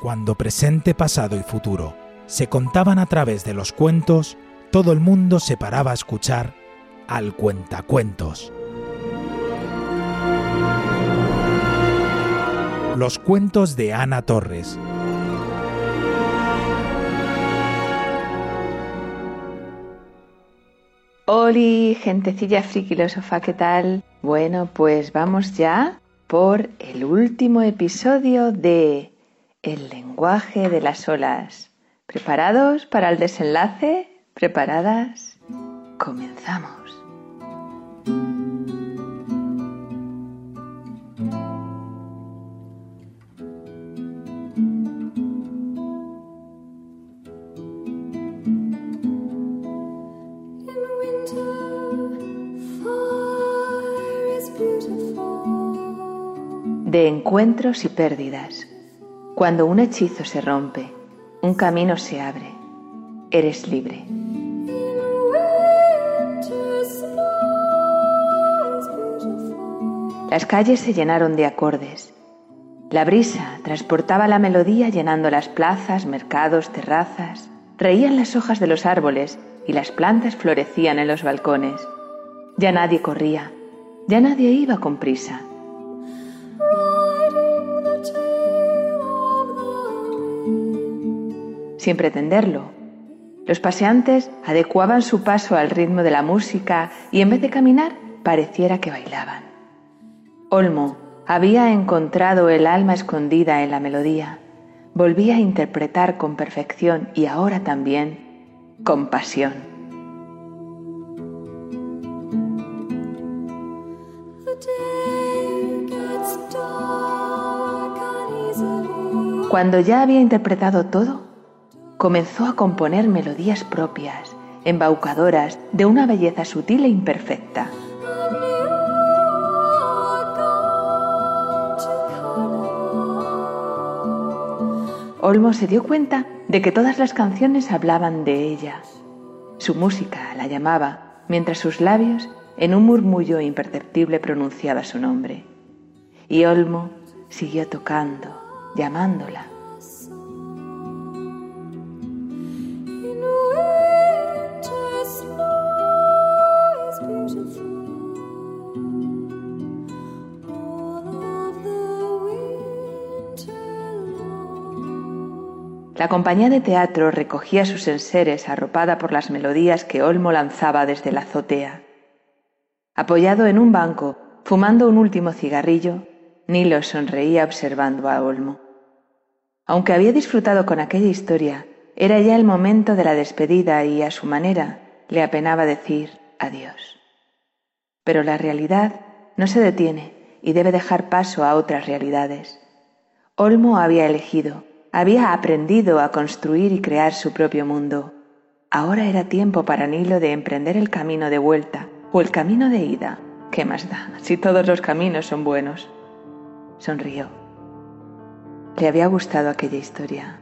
Cuando presente, pasado y futuro se contaban a través de los cuentos, todo el mundo se paraba a escuchar al cuentacuentos. Los cuentos de Ana Torres. Hola, gentecilla friquilosofa, ¿qué tal? Bueno, pues vamos ya por el último episodio de El lenguaje de las olas. ¿Preparados para el desenlace? ¿Preparadas? Comenzamos. De encuentros y pérdidas. Cuando un hechizo se rompe, un camino se abre. Eres libre. Las calles se llenaron de acordes. La brisa transportaba la melodía llenando las plazas, mercados, terrazas. Reían las hojas de los árboles y las plantas florecían en los balcones. Ya nadie corría, ya nadie iba con prisa. Sin pretenderlo, los paseantes adecuaban su paso al ritmo de la música y en vez de caminar pareciera que bailaban. Olmo había encontrado el alma escondida en la melodía, volvía a interpretar con perfección y ahora también con pasión. Cuando ya había interpretado todo, comenzó a componer melodías propias, embaucadoras, de una belleza sutil e imperfecta. Olmo se dio cuenta de que todas las canciones hablaban de ella. Su música la llamaba, mientras sus labios, en un murmullo imperceptible, pronunciaba su nombre. Y Olmo siguió tocando, llamándola. La compañía de teatro recogía sus enseres arropada por las melodías que Olmo lanzaba desde la azotea. Apoyado en un banco, fumando un último cigarrillo, Nilo sonreía observando a Olmo. Aunque había disfrutado con aquella historia, era ya el momento de la despedida y, a su manera, le apenaba decir adiós. Pero la realidad no se detiene y debe dejar paso a otras realidades. Olmo había elegido, había aprendido a construir y crear su propio mundo. Ahora era tiempo para Nilo de emprender el camino de vuelta o el camino de ida. ¿Qué más da si todos los caminos son buenos? Sonrió. Le había gustado aquella historia.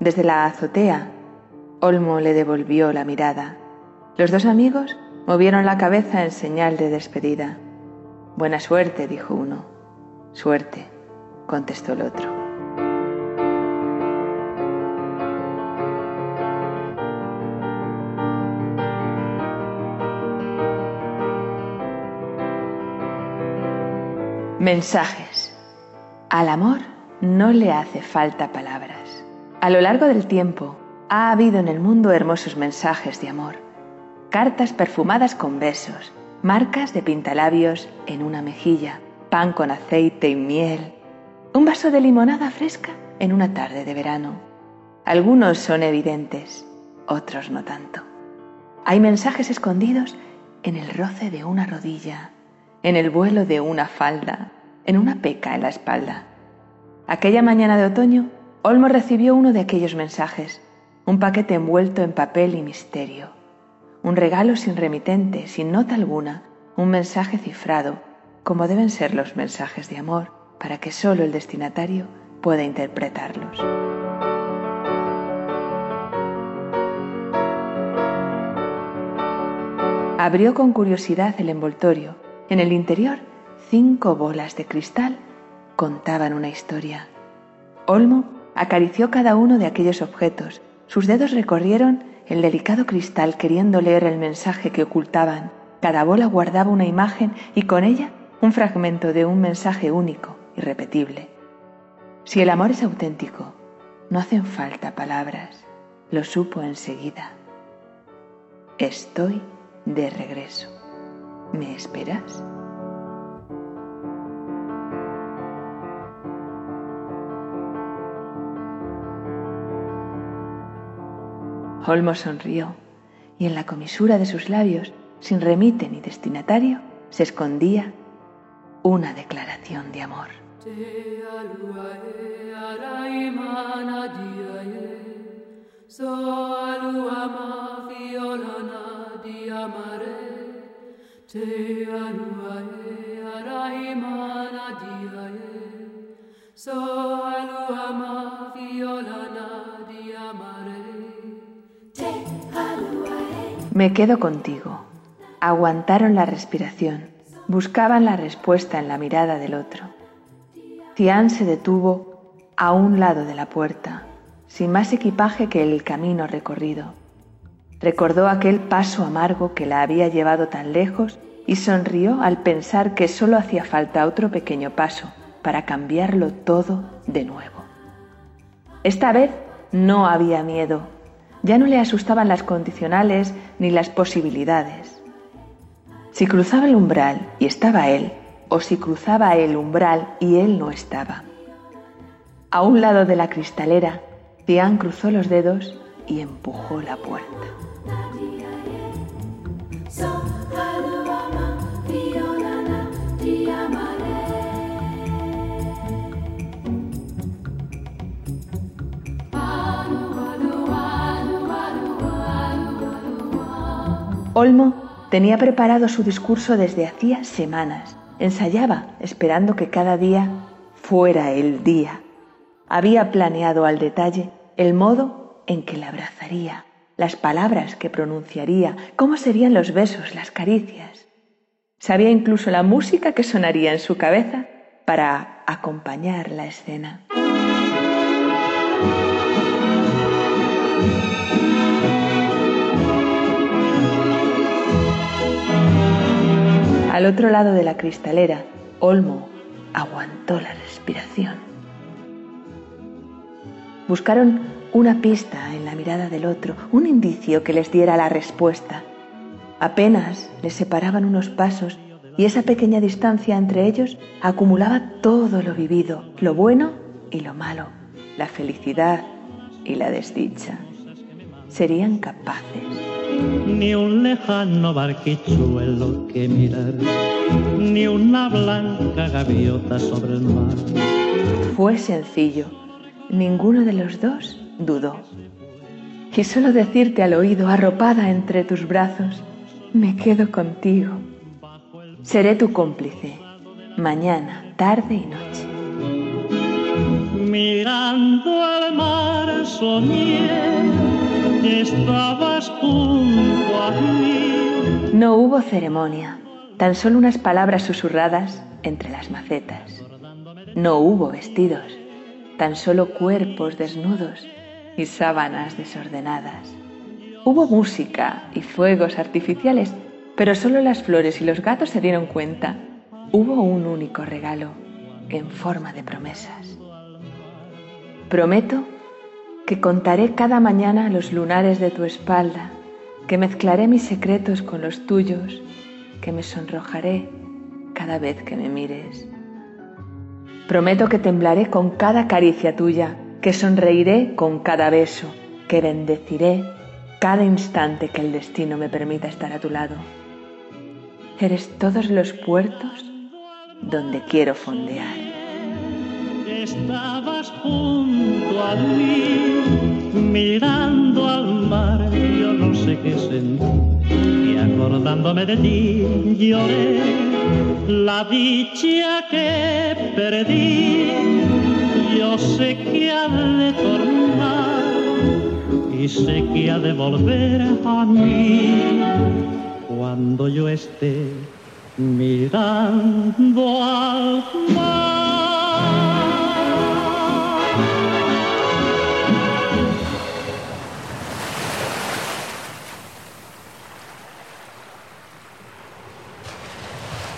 Desde la azotea, Olmo le devolvió la mirada. Los dos amigos movieron la cabeza en señal de despedida. Buena suerte, dijo uno. Suerte, contestó el otro. Mensajes. Al amor no le hace falta palabras. A lo largo del tiempo ha habido en el mundo hermosos mensajes de amor. Cartas perfumadas con besos, marcas de pintalabios en una mejilla, pan con aceite y miel, un vaso de limonada fresca en una tarde de verano. Algunos son evidentes, otros no tanto. Hay mensajes escondidos en el roce de una rodilla, en el vuelo de una falda, en una peca en la espalda. Aquella mañana de otoño, Olmo recibió uno de aquellos mensajes, un paquete envuelto en papel y misterio, un regalo sin remitente, sin nota alguna, un mensaje cifrado, como deben ser los mensajes de amor, para que solo el destinatario pueda interpretarlos. Abrió con curiosidad el envoltorio. En el interior, cinco bolas de cristal contaban una historia. Olmo acarició cada uno de aquellos objetos. Sus dedos recorrieron el delicado cristal queriendo leer el mensaje que ocultaban. Cada bola guardaba una imagen y con ella un fragmento de un mensaje único, irrepetible. Si el amor es auténtico, no hacen falta palabras. Lo supo enseguida. Estoy de regreso. ¿Me esperas? Olmo sonrió y en la comisura de sus labios, sin remite ni destinatario, se escondía una declaración de amor. Me quedo contigo. Aguantaron la respiración, buscaban la respuesta en la mirada del otro. Tian se detuvo a un lado de la puerta, sin más equipaje que el camino recorrido. Recordó aquel paso amargo que la había llevado tan lejos y sonrió al pensar que solo hacía falta otro pequeño paso para cambiarlo todo de nuevo. Esta vez no había miedo, ya no le asustaban las condicionales ni las posibilidades. Si cruzaba el umbral y estaba él, o si cruzaba el umbral y él no estaba. A un lado de la cristalera, Tian cruzó los dedos y empujó la puerta. Olmo tenía preparado su discurso desde hacía semanas. Ensayaba, esperando que cada día fuera el día. Había planeado al detalle el modo en que la abrazaría, las palabras que pronunciaría, cómo serían los besos, las caricias. Sabía incluso la música que sonaría en su cabeza para acompañar la escena. Al otro lado de la cristalera, Olmo aguantó la respiración. Buscaron una pista en la mirada del otro, un indicio que les diera la respuesta. Apenas les separaban unos pasos y esa pequeña distancia entre ellos acumulaba todo lo vivido, lo bueno y lo malo, la felicidad y la desdicha. Serían capaces ni un lejano barquichuelo que mirar, ni una blanca gaviota sobre el mar. Fue sencillo, ninguno de los dos dudó. Y solo decirte al oído, arropada entre tus brazos, me quedo contigo. Seré tu cómplice, mañana, tarde y noche. Mirando al mar soñé estabas junto a mí. No hubo ceremonia, tan solo unas palabras susurradas entre las macetas. No hubo vestidos, tan solo cuerpos desnudos y sábanas desordenadas. Hubo música y fuegos artificiales, pero solo las flores y los gatos se dieron cuenta. Hubo un único regalo en forma de promesas. Prometo que contaré cada mañana los lunares de tu espalda, que mezclaré mis secretos con los tuyos, que me sonrojaré cada vez que me mires. Prometo que temblaré con cada caricia tuya, que sonreiré con cada beso, que bendeciré cada instante que el destino me permita estar a tu lado. Eres todos los puertos donde quiero fondear. estabas junto a mí, mirando al mar, yo no sé qué sentí, y acordándome de ti lloré la dicha que perdí. Yo sé que ha de tornar y sé que ha de volver a mí cuando yo esté mirando al mar.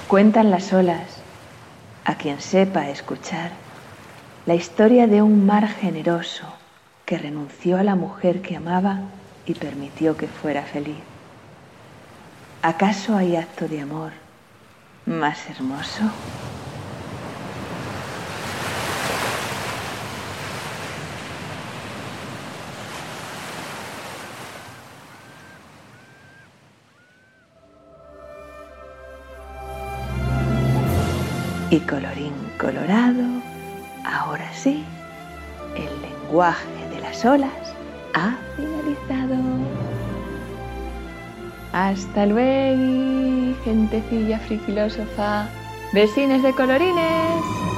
Cuentan las olas, a quien sepa escuchar, la historia de un mar generoso que renunció a la mujer que amaba y permitió que fuera feliz. ¿Acaso hay acto de amor más hermoso? Y colorín colorado, lenguaje de las olas ha finalizado. Hasta luego, gentecilla friquilósofa. Vecines de colorines.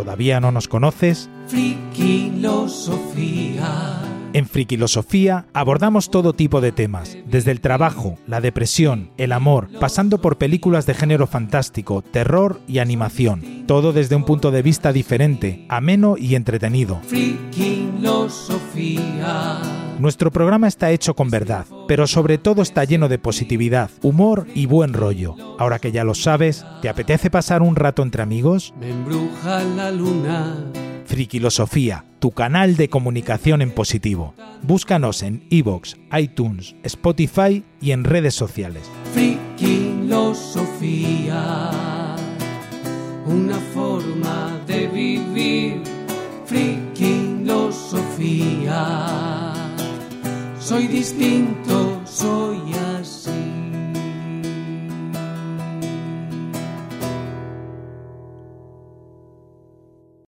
¿Todavía no nos conoces? En Friquilosofía abordamos todo tipo de temas, desde el trabajo, la depresión, el amor, pasando por películas de género fantástico, terror y animación. Todo desde un punto de vista diferente, ameno y entretenido. Nuestro programa está hecho con verdad, pero sobre todo está lleno de positividad, humor y buen rollo. Ahora que ya lo sabes, ¿te apetece pasar un rato entre amigos? Me embruja la luna. Friquilosofía, tu canal de comunicación en positivo. Búscanos en iVoox, iTunes, Spotify y en redes sociales. Friquilosofía. Una forma de vivir. Friquilosofía soy distinto, soy